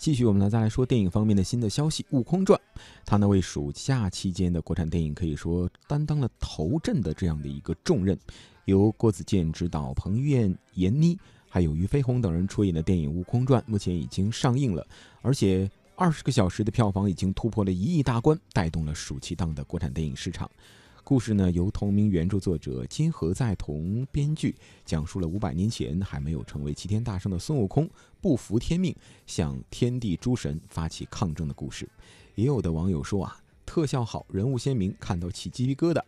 继续，我们呢再来说电影方面的新的消息，《悟空传》它呢为暑假期间的国产电影可以说担当了头阵的这样的一个重任。由郭子健执导，彭于晏、闫妮还有俞飞鸿等人出演的电影《悟空传》目前已经上映了，而且二十个小时的票房已经突破了一亿大关，带动了暑期档的国产电影市场。故事呢，由同名原著作者金河在同编剧，讲述了五百年前还没有成为齐天大圣的孙悟空不服天命，向天地诸神发起抗争的故事。也有的网友说啊，特效好，人物鲜明，看到起鸡皮疙瘩，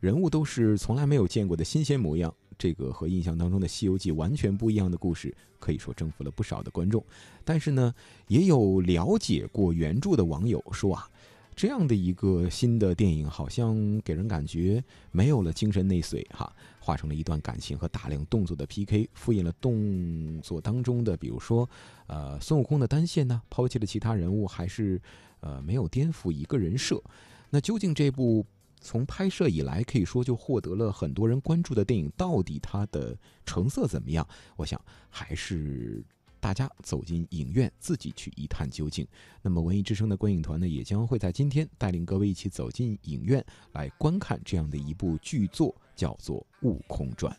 人物都是从来没有见过的新鲜模样。这个和印象当中的《西游记》完全不一样的故事，可以说征服了不少的观众。但是呢，也有了解过原著的网友说啊。这样的一个新的电影，好像给人感觉没有了精神内髓，哈，化成了一段感情和大量动作的 PK，复印了动作当中的，比如说，呃，孙悟空的单线呢，抛弃了其他人物，还是呃没有颠覆一个人设。那究竟这部从拍摄以来可以说就获得了很多人关注的电影，到底它的成色怎么样？我想还是。大家走进影院，自己去一探究竟。那么，文艺之声的观影团呢，也将会在今天带领各位一起走进影院，来观看这样的一部巨作，叫做《悟空传》。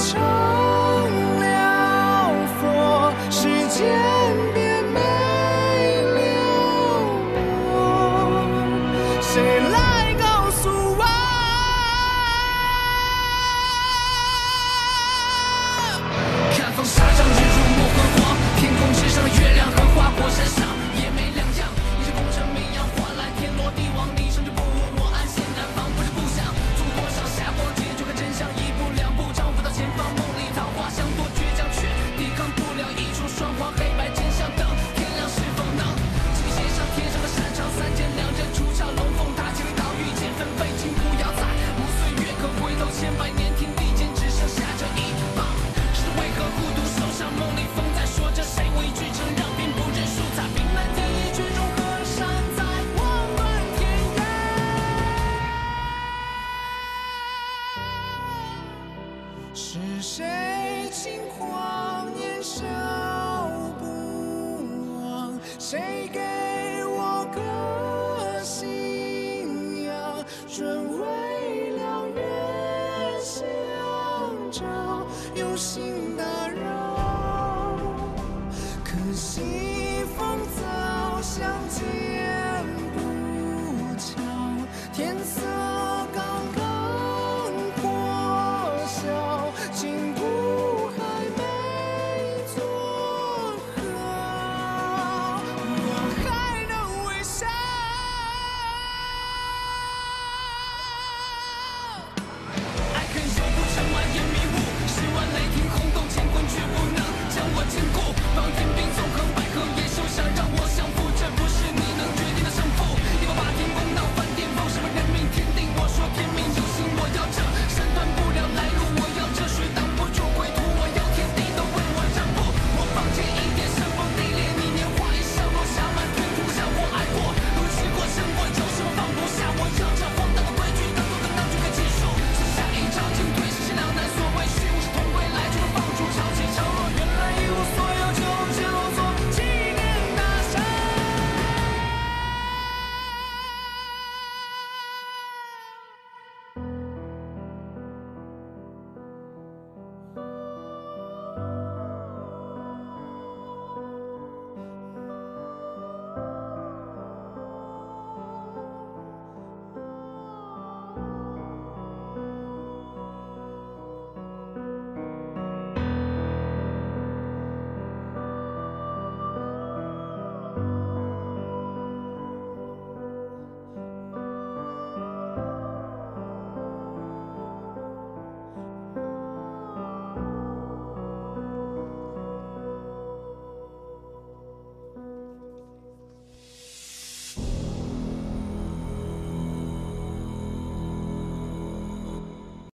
chose. 是谁轻狂年少不忘？谁给我个信仰，准为了愿相照，用心打扰。可惜风早相见，不巧天色。